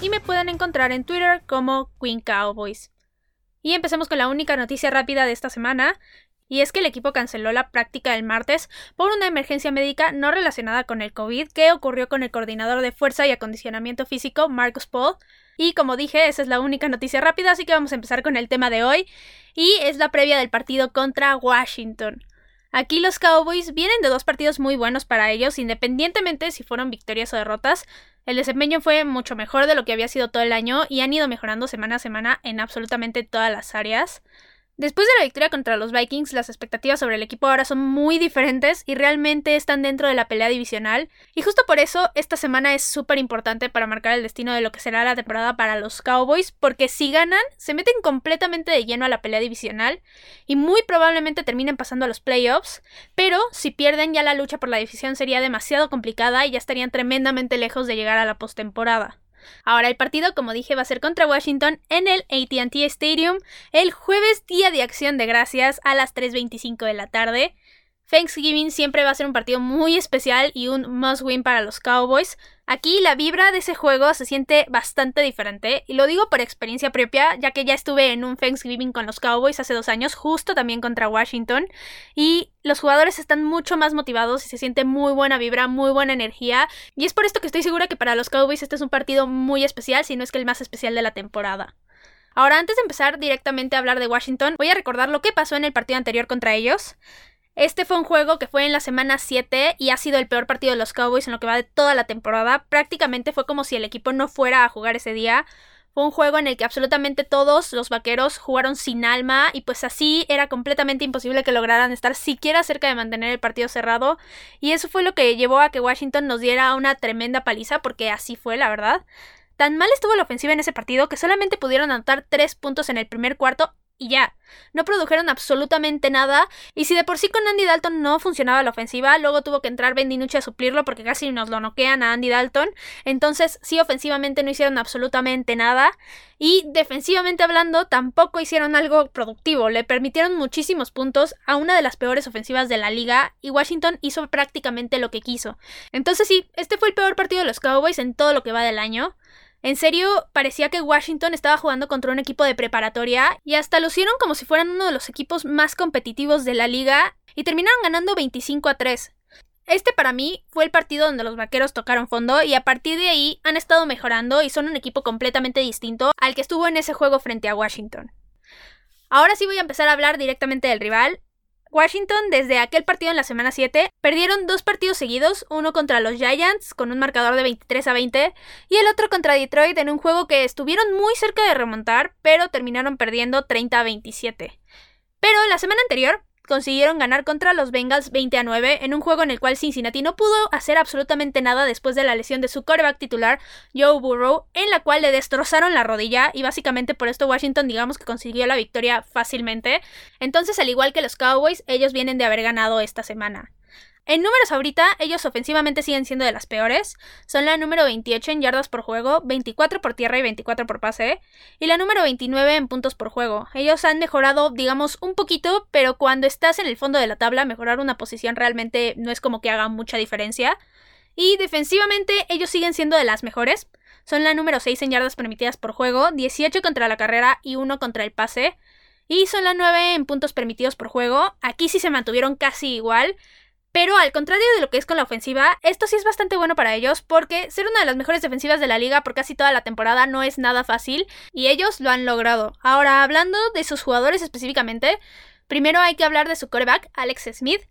Y me pueden encontrar en Twitter como Queen Cowboys. Y empecemos con la única noticia rápida de esta semana, y es que el equipo canceló la práctica del martes por una emergencia médica no relacionada con el COVID que ocurrió con el coordinador de fuerza y acondicionamiento físico, Marcus Paul. Y como dije, esa es la única noticia rápida, así que vamos a empezar con el tema de hoy, y es la previa del partido contra Washington. Aquí los Cowboys vienen de dos partidos muy buenos para ellos, independientemente si fueron victorias o derrotas. El desempeño fue mucho mejor de lo que había sido todo el año y han ido mejorando semana a semana en absolutamente todas las áreas. Después de la victoria contra los Vikings, las expectativas sobre el equipo ahora son muy diferentes y realmente están dentro de la pelea divisional. Y justo por eso esta semana es súper importante para marcar el destino de lo que será la temporada para los Cowboys, porque si ganan, se meten completamente de lleno a la pelea divisional y muy probablemente terminen pasando a los playoffs, pero si pierden ya la lucha por la división sería demasiado complicada y ya estarían tremendamente lejos de llegar a la postemporada. Ahora el partido, como dije, va a ser contra Washington en el ATT Stadium el jueves día de acción de gracias a las 3.25 de la tarde. Thanksgiving siempre va a ser un partido muy especial y un must win para los Cowboys. Aquí la vibra de ese juego se siente bastante diferente y lo digo por experiencia propia ya que ya estuve en un Thanksgiving con los Cowboys hace dos años justo también contra Washington y los jugadores están mucho más motivados y se siente muy buena vibra, muy buena energía y es por esto que estoy segura que para los Cowboys este es un partido muy especial si no es que el más especial de la temporada. Ahora, antes de empezar directamente a hablar de Washington, voy a recordar lo que pasó en el partido anterior contra ellos. Este fue un juego que fue en la semana 7 y ha sido el peor partido de los Cowboys en lo que va de toda la temporada. Prácticamente fue como si el equipo no fuera a jugar ese día. Fue un juego en el que absolutamente todos los vaqueros jugaron sin alma y pues así era completamente imposible que lograran estar siquiera cerca de mantener el partido cerrado. Y eso fue lo que llevó a que Washington nos diera una tremenda paliza porque así fue, la verdad. Tan mal estuvo la ofensiva en ese partido que solamente pudieron anotar 3 puntos en el primer cuarto y ya. No produjeron absolutamente nada. Y si de por sí con Andy Dalton no funcionaba la ofensiva, luego tuvo que entrar Ben DiNucci a suplirlo porque casi nos lo noquean a Andy Dalton. Entonces, sí, ofensivamente no hicieron absolutamente nada. Y defensivamente hablando, tampoco hicieron algo productivo. Le permitieron muchísimos puntos a una de las peores ofensivas de la liga. Y Washington hizo prácticamente lo que quiso. Entonces, sí, este fue el peor partido de los Cowboys en todo lo que va del año. En serio, parecía que Washington estaba jugando contra un equipo de preparatoria y hasta lucieron como si fueran uno de los equipos más competitivos de la liga y terminaron ganando 25 a 3. Este para mí fue el partido donde los vaqueros tocaron fondo y a partir de ahí han estado mejorando y son un equipo completamente distinto al que estuvo en ese juego frente a Washington. Ahora sí voy a empezar a hablar directamente del rival Washington, desde aquel partido en la semana 7, perdieron dos partidos seguidos, uno contra los Giants con un marcador de 23 a 20 y el otro contra Detroit en un juego que estuvieron muy cerca de remontar, pero terminaron perdiendo 30 a 27. Pero la semana anterior consiguieron ganar contra los Bengals 20 a 9 en un juego en el cual Cincinnati no pudo hacer absolutamente nada después de la lesión de su coreback titular Joe Burrow, en la cual le destrozaron la rodilla y básicamente por esto Washington digamos que consiguió la victoria fácilmente. Entonces, al igual que los Cowboys, ellos vienen de haber ganado esta semana. En números ahorita, ellos ofensivamente siguen siendo de las peores. Son la número 28 en yardas por juego, 24 por tierra y 24 por pase. Y la número 29 en puntos por juego. Ellos han mejorado, digamos, un poquito, pero cuando estás en el fondo de la tabla, mejorar una posición realmente no es como que haga mucha diferencia. Y defensivamente, ellos siguen siendo de las mejores. Son la número 6 en yardas permitidas por juego, 18 contra la carrera y 1 contra el pase. Y son la 9 en puntos permitidos por juego. Aquí sí se mantuvieron casi igual. Pero al contrario de lo que es con la ofensiva, esto sí es bastante bueno para ellos porque ser una de las mejores defensivas de la liga por casi toda la temporada no es nada fácil y ellos lo han logrado. Ahora, hablando de sus jugadores específicamente, primero hay que hablar de su quarterback, Alex Smith.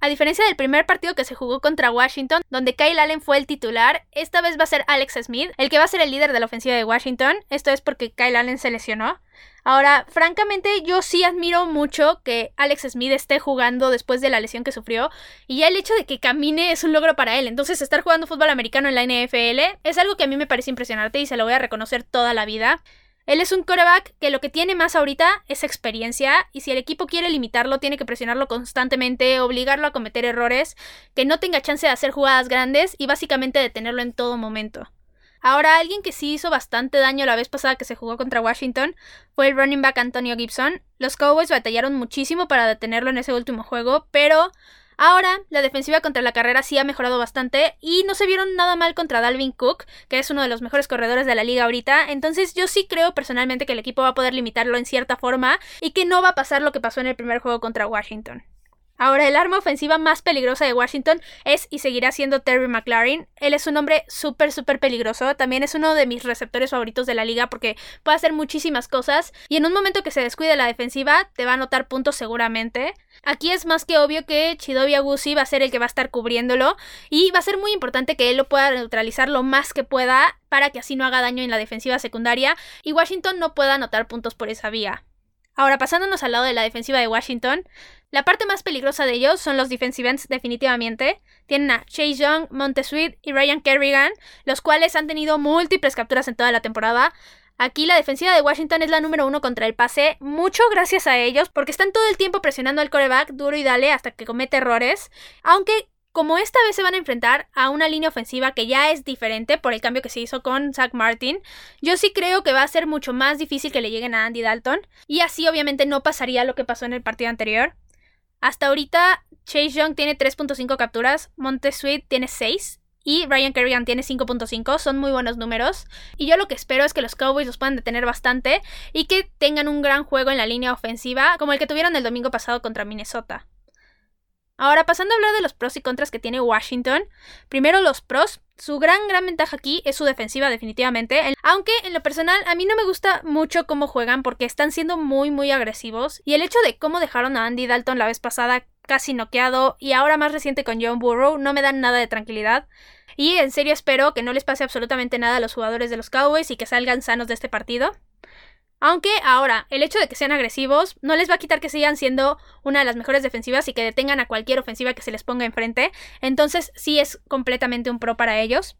A diferencia del primer partido que se jugó contra Washington, donde Kyle Allen fue el titular, esta vez va a ser Alex Smith, el que va a ser el líder de la ofensiva de Washington. Esto es porque Kyle Allen se lesionó. Ahora, francamente, yo sí admiro mucho que Alex Smith esté jugando después de la lesión que sufrió. Y ya el hecho de que camine es un logro para él. Entonces, estar jugando fútbol americano en la NFL es algo que a mí me parece impresionante y se lo voy a reconocer toda la vida. Él es un coreback que lo que tiene más ahorita es experiencia y si el equipo quiere limitarlo tiene que presionarlo constantemente, obligarlo a cometer errores, que no tenga chance de hacer jugadas grandes y básicamente detenerlo en todo momento. Ahora, alguien que sí hizo bastante daño la vez pasada que se jugó contra Washington fue el running back Antonio Gibson. Los Cowboys batallaron muchísimo para detenerlo en ese último juego, pero Ahora, la defensiva contra la carrera sí ha mejorado bastante y no se vieron nada mal contra Dalvin Cook, que es uno de los mejores corredores de la liga ahorita. Entonces, yo sí creo personalmente que el equipo va a poder limitarlo en cierta forma y que no va a pasar lo que pasó en el primer juego contra Washington. Ahora, el arma ofensiva más peligrosa de Washington es y seguirá siendo Terry McLaren. Él es un hombre súper, súper peligroso. También es uno de mis receptores favoritos de la liga porque puede hacer muchísimas cosas. Y en un momento que se descuide la defensiva, te va a anotar puntos seguramente. Aquí es más que obvio que Chidobi Agusi va a ser el que va a estar cubriéndolo. Y va a ser muy importante que él lo pueda neutralizar lo más que pueda para que así no haga daño en la defensiva secundaria. Y Washington no pueda anotar puntos por esa vía. Ahora, pasándonos al lado de la defensiva de Washington, la parte más peligrosa de ellos son los defensive ends, definitivamente. Tienen a Chase Young, Montesuit y Ryan Kerrigan, los cuales han tenido múltiples capturas en toda la temporada. Aquí la defensiva de Washington es la número uno contra el pase, mucho gracias a ellos, porque están todo el tiempo presionando al coreback duro y dale hasta que comete errores. Aunque como esta vez se van a enfrentar a una línea ofensiva que ya es diferente por el cambio que se hizo con Zach Martin, yo sí creo que va a ser mucho más difícil que le lleguen a Andy Dalton y así obviamente no pasaría lo que pasó en el partido anterior. Hasta ahorita Chase Young tiene 3.5 capturas, Montesuit tiene 6 y Ryan Kerrigan tiene 5.5, son muy buenos números. Y yo lo que espero es que los Cowboys los puedan detener bastante y que tengan un gran juego en la línea ofensiva como el que tuvieron el domingo pasado contra Minnesota. Ahora, pasando a hablar de los pros y contras que tiene Washington. Primero, los pros. Su gran, gran ventaja aquí es su defensiva, definitivamente. Aunque en lo personal, a mí no me gusta mucho cómo juegan porque están siendo muy, muy agresivos. Y el hecho de cómo dejaron a Andy Dalton la vez pasada casi noqueado y ahora más reciente con John Burrow no me dan nada de tranquilidad. Y en serio espero que no les pase absolutamente nada a los jugadores de los Cowboys y que salgan sanos de este partido. Aunque ahora, el hecho de que sean agresivos no les va a quitar que sigan siendo una de las mejores defensivas y que detengan a cualquier ofensiva que se les ponga enfrente. Entonces sí es completamente un pro para ellos.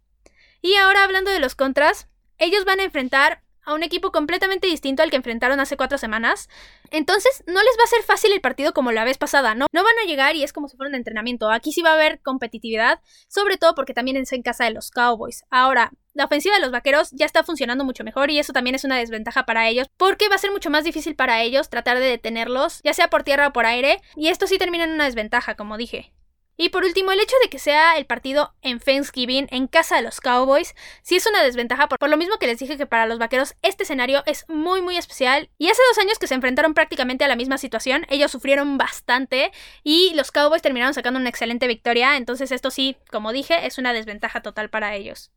Y ahora hablando de los contras, ellos van a enfrentar a un equipo completamente distinto al que enfrentaron hace cuatro semanas. Entonces, no les va a ser fácil el partido como la vez pasada, ¿no? No van a llegar y es como si fuera un entrenamiento. Aquí sí va a haber competitividad, sobre todo porque también es en casa de los Cowboys. Ahora, la ofensiva de los vaqueros ya está funcionando mucho mejor y eso también es una desventaja para ellos porque va a ser mucho más difícil para ellos tratar de detenerlos, ya sea por tierra o por aire, y esto sí termina en una desventaja, como dije. Y por último, el hecho de que sea el partido en Thanksgiving, en casa de los Cowboys, sí es una desventaja, por, lo mismo que les dije que para los vaqueros este escenario es muy muy especial. Y hace dos años que se enfrentaron prácticamente a la misma situación, ellos sufrieron bastante y los Cowboys terminaron sacando una excelente victoria, entonces esto sí, como dije, es una desventaja total para ellos.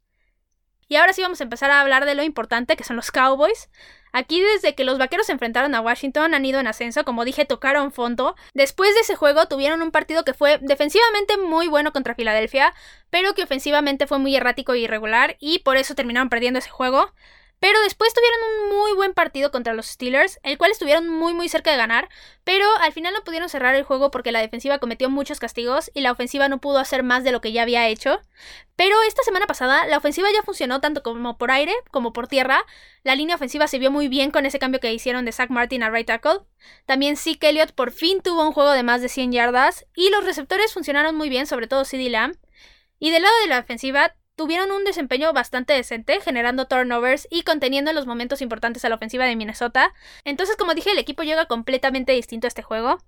Y ahora sí vamos a empezar a hablar de lo importante que son los Cowboys. Aquí desde que los vaqueros se enfrentaron a Washington han ido en ascenso, como dije, tocaron fondo. Después de ese juego tuvieron un partido que fue defensivamente muy bueno contra Filadelfia, pero que ofensivamente fue muy errático e irregular y por eso terminaron perdiendo ese juego. Pero después tuvieron un muy buen partido contra los Steelers, el cual estuvieron muy muy cerca de ganar, pero al final no pudieron cerrar el juego porque la defensiva cometió muchos castigos y la ofensiva no pudo hacer más de lo que ya había hecho. Pero esta semana pasada la ofensiva ya funcionó tanto como por aire como por tierra. La línea ofensiva se vio muy bien con ese cambio que hicieron de Zach Martin a right tackle. También Zeke Elliott por fin tuvo un juego de más de 100 yardas y los receptores funcionaron muy bien, sobre todo CD Lamb. Y del lado de la ofensiva tuvieron un desempeño bastante decente, generando turnovers y conteniendo en los momentos importantes a la ofensiva de Minnesota. Entonces, como dije, el equipo llega completamente distinto a este juego.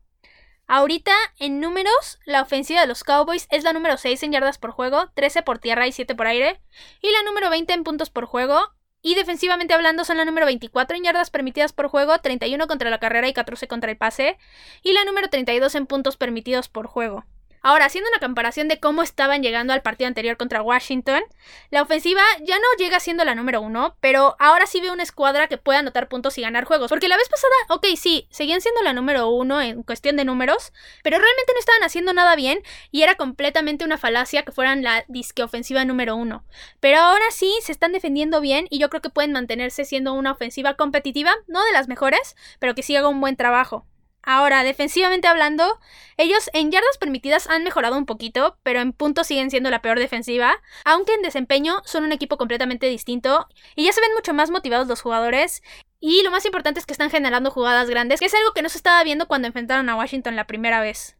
Ahorita, en números, la ofensiva de los Cowboys es la número 6 en yardas por juego, 13 por tierra y 7 por aire, y la número 20 en puntos por juego, y defensivamente hablando son la número 24 en yardas permitidas por juego, 31 contra la carrera y 14 contra el pase, y la número 32 en puntos permitidos por juego. Ahora, haciendo una comparación de cómo estaban llegando al partido anterior contra Washington, la ofensiva ya no llega siendo la número uno, pero ahora sí veo una escuadra que puede anotar puntos y ganar juegos. Porque la vez pasada, ok, sí, seguían siendo la número uno en cuestión de números, pero realmente no estaban haciendo nada bien y era completamente una falacia que fueran la disque ofensiva número uno. Pero ahora sí se están defendiendo bien y yo creo que pueden mantenerse siendo una ofensiva competitiva, no de las mejores, pero que sí haga un buen trabajo. Ahora, defensivamente hablando, ellos en yardas permitidas han mejorado un poquito, pero en puntos siguen siendo la peor defensiva, aunque en desempeño son un equipo completamente distinto y ya se ven mucho más motivados los jugadores. Y lo más importante es que están generando jugadas grandes, que es algo que no se estaba viendo cuando enfrentaron a Washington la primera vez.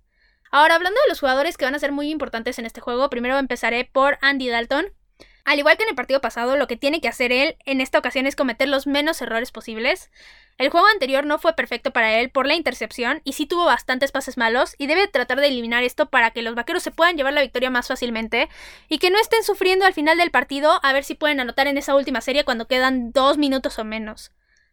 Ahora, hablando de los jugadores que van a ser muy importantes en este juego, primero empezaré por Andy Dalton. Al igual que en el partido pasado, lo que tiene que hacer él en esta ocasión es cometer los menos errores posibles. El juego anterior no fue perfecto para él por la intercepción y sí tuvo bastantes pases malos y debe tratar de eliminar esto para que los vaqueros se puedan llevar la victoria más fácilmente y que no estén sufriendo al final del partido a ver si pueden anotar en esa última serie cuando quedan dos minutos o menos.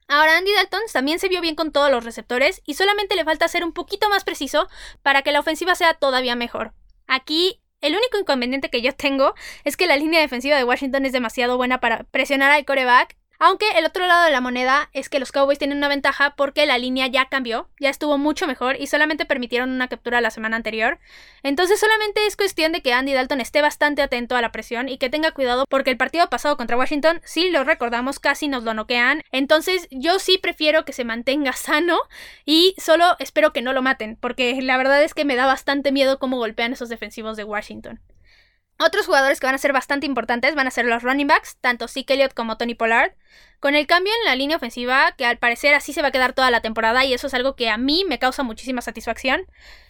Ahora Andy Dalton también se vio bien con todos los receptores y solamente le falta ser un poquito más preciso para que la ofensiva sea todavía mejor. Aquí el único inconveniente que yo tengo es que la línea defensiva de Washington es demasiado buena para presionar al coreback aunque el otro lado de la moneda es que los Cowboys tienen una ventaja porque la línea ya cambió, ya estuvo mucho mejor y solamente permitieron una captura la semana anterior. Entonces solamente es cuestión de que Andy Dalton esté bastante atento a la presión y que tenga cuidado porque el partido pasado contra Washington, si lo recordamos, casi nos lo noquean. Entonces yo sí prefiero que se mantenga sano y solo espero que no lo maten porque la verdad es que me da bastante miedo cómo golpean esos defensivos de Washington. Otros jugadores que van a ser bastante importantes van a ser los running backs, tanto Zeke Elliott como Tony Pollard. Con el cambio en la línea ofensiva, que al parecer así se va a quedar toda la temporada y eso es algo que a mí me causa muchísima satisfacción.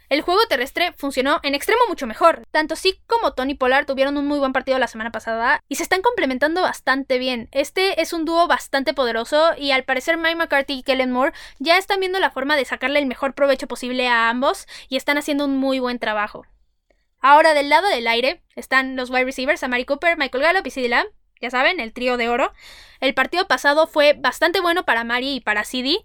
El juego terrestre funcionó en extremo mucho mejor. Tanto Zeke como Tony Pollard tuvieron un muy buen partido la semana pasada y se están complementando bastante bien. Este es un dúo bastante poderoso y al parecer Mike McCarthy y Kellen Moore ya están viendo la forma de sacarle el mejor provecho posible a ambos y están haciendo un muy buen trabajo. Ahora del lado del aire están los wide receivers, Amari Cooper, Michael Gallup y CeeDee Lamb, ya saben, el trío de oro. El partido pasado fue bastante bueno para Amari y para CD.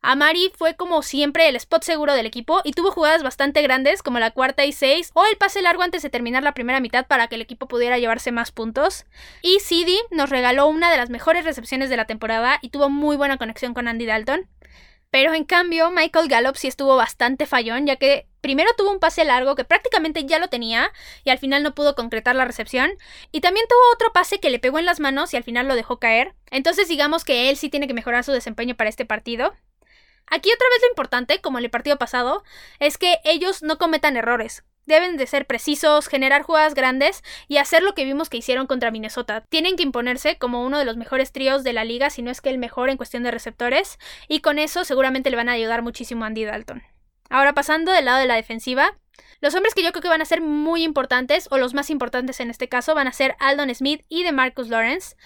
Amari fue como siempre el spot seguro del equipo y tuvo jugadas bastante grandes como la cuarta y seis o el pase largo antes de terminar la primera mitad para que el equipo pudiera llevarse más puntos. Y CD nos regaló una de las mejores recepciones de la temporada y tuvo muy buena conexión con Andy Dalton. Pero en cambio, Michael Gallup sí estuvo bastante fallón, ya que primero tuvo un pase largo que prácticamente ya lo tenía y al final no pudo concretar la recepción, y también tuvo otro pase que le pegó en las manos y al final lo dejó caer. Entonces digamos que él sí tiene que mejorar su desempeño para este partido. Aquí otra vez lo importante, como en el partido pasado, es que ellos no cometan errores. Deben de ser precisos, generar jugadas grandes y hacer lo que vimos que hicieron contra Minnesota. Tienen que imponerse como uno de los mejores tríos de la liga, si no es que el mejor en cuestión de receptores, y con eso seguramente le van a ayudar muchísimo a Andy Dalton. Ahora pasando del lado de la defensiva, los hombres que yo creo que van a ser muy importantes, o los más importantes en este caso, van a ser Aldon Smith y de Marcus Lawrence.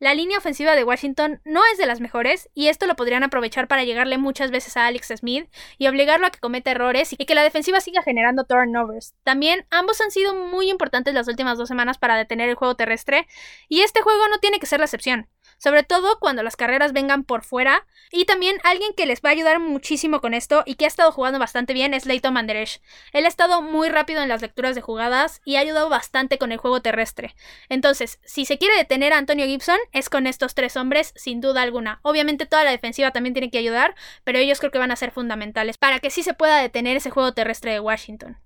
La línea ofensiva de Washington no es de las mejores y esto lo podrían aprovechar para llegarle muchas veces a Alex Smith y obligarlo a que cometa errores y que la defensiva siga generando turnovers. También ambos han sido muy importantes las últimas dos semanas para detener el juego terrestre y este juego no tiene que ser la excepción sobre todo cuando las carreras vengan por fuera. Y también alguien que les va a ayudar muchísimo con esto y que ha estado jugando bastante bien es Leighton Manderesh. Él ha estado muy rápido en las lecturas de jugadas y ha ayudado bastante con el juego terrestre. Entonces, si se quiere detener a Antonio Gibson, es con estos tres hombres, sin duda alguna. Obviamente toda la defensiva también tiene que ayudar, pero ellos creo que van a ser fundamentales para que sí se pueda detener ese juego terrestre de Washington.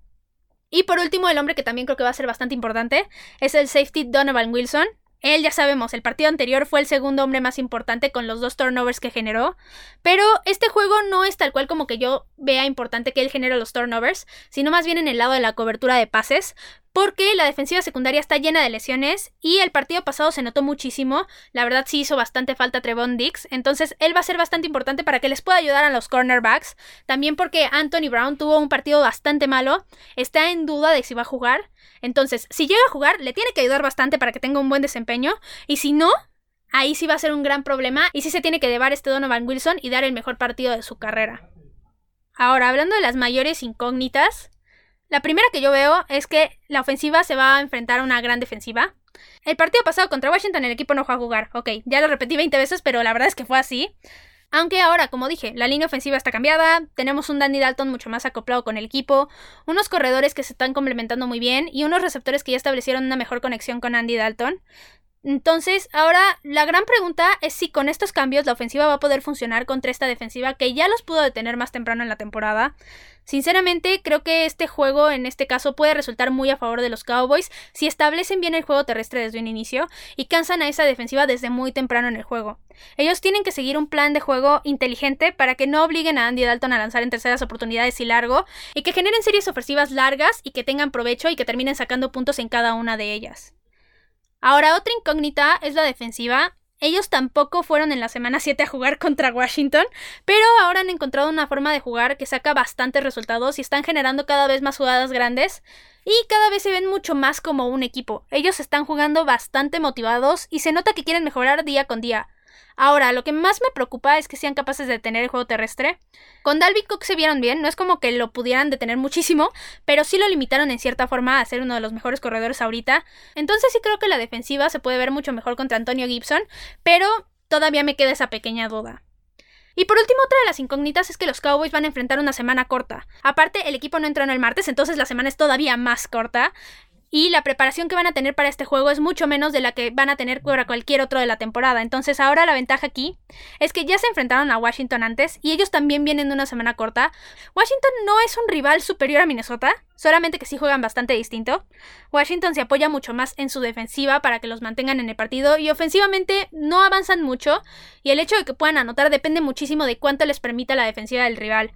Y por último, el hombre que también creo que va a ser bastante importante es el safety Donovan Wilson. Él ya sabemos, el partido anterior fue el segundo hombre más importante con los dos turnovers que generó, pero este juego no es tal cual como que yo vea importante que él genere los turnovers, sino más bien en el lado de la cobertura de pases, porque la defensiva secundaria está llena de lesiones y el partido pasado se notó muchísimo. La verdad sí hizo bastante falta Trevon Dix, entonces él va a ser bastante importante para que les pueda ayudar a los cornerbacks. También porque Anthony Brown tuvo un partido bastante malo, está en duda de si va a jugar. Entonces, si llega a jugar, le tiene que ayudar bastante para que tenga un buen desempeño. Y si no, ahí sí va a ser un gran problema y sí se tiene que llevar este Donovan Wilson y dar el mejor partido de su carrera. Ahora, hablando de las mayores incógnitas, la primera que yo veo es que la ofensiva se va a enfrentar a una gran defensiva. El partido pasado contra Washington el equipo no fue a jugar. Ok, ya lo repetí 20 veces, pero la verdad es que fue así. Aunque ahora, como dije, la línea ofensiva está cambiada, tenemos un Danny Dalton mucho más acoplado con el equipo, unos corredores que se están complementando muy bien y unos receptores que ya establecieron una mejor conexión con Andy Dalton. Entonces, ahora la gran pregunta es si con estos cambios la ofensiva va a poder funcionar contra esta defensiva que ya los pudo detener más temprano en la temporada. Sinceramente, creo que este juego en este caso puede resultar muy a favor de los Cowboys si establecen bien el juego terrestre desde un inicio y cansan a esa defensiva desde muy temprano en el juego. Ellos tienen que seguir un plan de juego inteligente para que no obliguen a Andy Dalton a lanzar en terceras oportunidades y largo y que generen series ofensivas largas y que tengan provecho y que terminen sacando puntos en cada una de ellas. Ahora, otra incógnita es la defensiva. ellos tampoco fueron en la semana 7 a jugar contra Washington, pero ahora han encontrado una forma de jugar que saca bastantes resultados y están generando cada vez más jugadas grandes y cada vez se ven mucho más como un equipo. Ellos están jugando bastante motivados y se nota que quieren mejorar día con día. Ahora, lo que más me preocupa es que sean capaces de detener el juego terrestre. Con Dalvin Cook se vieron bien, no es como que lo pudieran detener muchísimo, pero sí lo limitaron en cierta forma a ser uno de los mejores corredores ahorita. Entonces sí creo que la defensiva se puede ver mucho mejor contra Antonio Gibson, pero todavía me queda esa pequeña duda. Y por último, otra de las incógnitas es que los Cowboys van a enfrentar una semana corta. Aparte, el equipo no entrenó el martes, entonces la semana es todavía más corta y la preparación que van a tener para este juego es mucho menos de la que van a tener para cualquier otro de la temporada. Entonces ahora la ventaja aquí es que ya se enfrentaron a Washington antes y ellos también vienen de una semana corta. Washington no es un rival superior a Minnesota, solamente que sí juegan bastante distinto. Washington se apoya mucho más en su defensiva para que los mantengan en el partido y ofensivamente no avanzan mucho y el hecho de que puedan anotar depende muchísimo de cuánto les permita la defensiva del rival.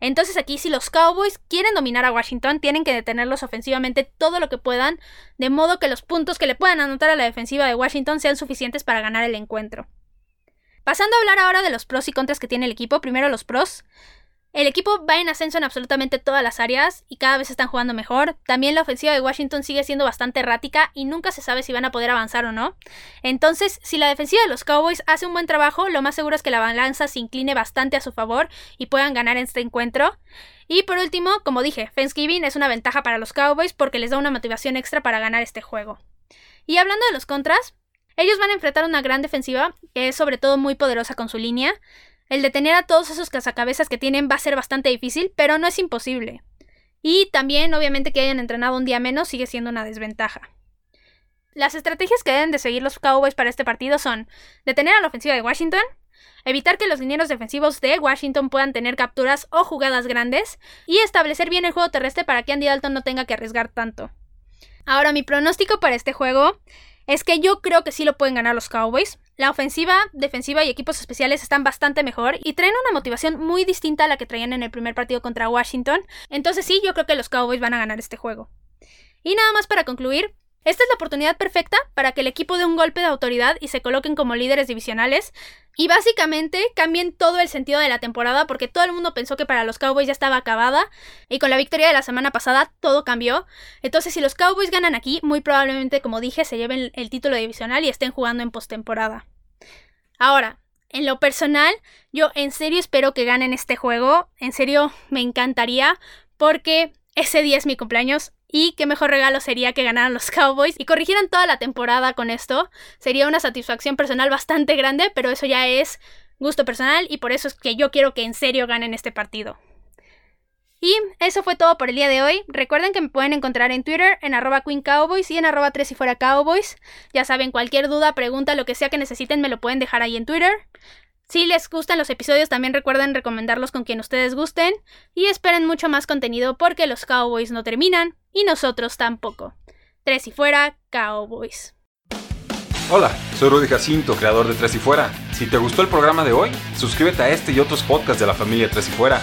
Entonces aquí si los Cowboys quieren dominar a Washington, tienen que detenerlos ofensivamente todo lo que puedan, de modo que los puntos que le puedan anotar a la defensiva de Washington sean suficientes para ganar el encuentro. Pasando a hablar ahora de los pros y contras que tiene el equipo, primero los pros. El equipo va en ascenso en absolutamente todas las áreas y cada vez están jugando mejor. También la ofensiva de Washington sigue siendo bastante errática y nunca se sabe si van a poder avanzar o no. Entonces, si la defensiva de los Cowboys hace un buen trabajo, lo más seguro es que la balanza se incline bastante a su favor y puedan ganar este encuentro. Y por último, como dije, Thanksgiving es una ventaja para los Cowboys porque les da una motivación extra para ganar este juego. Y hablando de los contras, ellos van a enfrentar una gran defensiva que es sobre todo muy poderosa con su línea. El detener a todos esos cazacabezas que tienen va a ser bastante difícil, pero no es imposible. Y también, obviamente, que hayan entrenado un día menos sigue siendo una desventaja. Las estrategias que deben de seguir los Cowboys para este partido son detener a la ofensiva de Washington, evitar que los linieros defensivos de Washington puedan tener capturas o jugadas grandes, y establecer bien el juego terrestre para que Andy Dalton no tenga que arriesgar tanto. Ahora, mi pronóstico para este juego es que yo creo que sí lo pueden ganar los Cowboys. La ofensiva, defensiva y equipos especiales están bastante mejor y traen una motivación muy distinta a la que traían en el primer partido contra Washington. Entonces sí, yo creo que los Cowboys van a ganar este juego. Y nada más para concluir, esta es la oportunidad perfecta para que el equipo dé un golpe de autoridad y se coloquen como líderes divisionales y básicamente cambien todo el sentido de la temporada porque todo el mundo pensó que para los Cowboys ya estaba acabada y con la victoria de la semana pasada todo cambió. Entonces si los Cowboys ganan aquí, muy probablemente como dije se lleven el título divisional y estén jugando en postemporada. Ahora, en lo personal, yo en serio espero que ganen este juego, en serio me encantaría porque ese día es mi cumpleaños y qué mejor regalo sería que ganaran los Cowboys y corrigieran toda la temporada con esto. Sería una satisfacción personal bastante grande, pero eso ya es gusto personal y por eso es que yo quiero que en serio ganen este partido. Y eso fue todo por el día de hoy. Recuerden que me pueden encontrar en Twitter en arroba Queen Cowboys y en arroba 3 y fuera Cowboys. Ya saben, cualquier duda, pregunta, lo que sea que necesiten, me lo pueden dejar ahí en Twitter. Si les gustan los episodios, también recuerden recomendarlos con quien ustedes gusten. Y esperen mucho más contenido porque los Cowboys no terminan y nosotros tampoco. Tres y fuera, Cowboys. Hola, soy Rudy Jacinto, creador de Tres y Fuera. Si te gustó el programa de hoy, suscríbete a este y otros podcasts de la familia Tres y Fuera.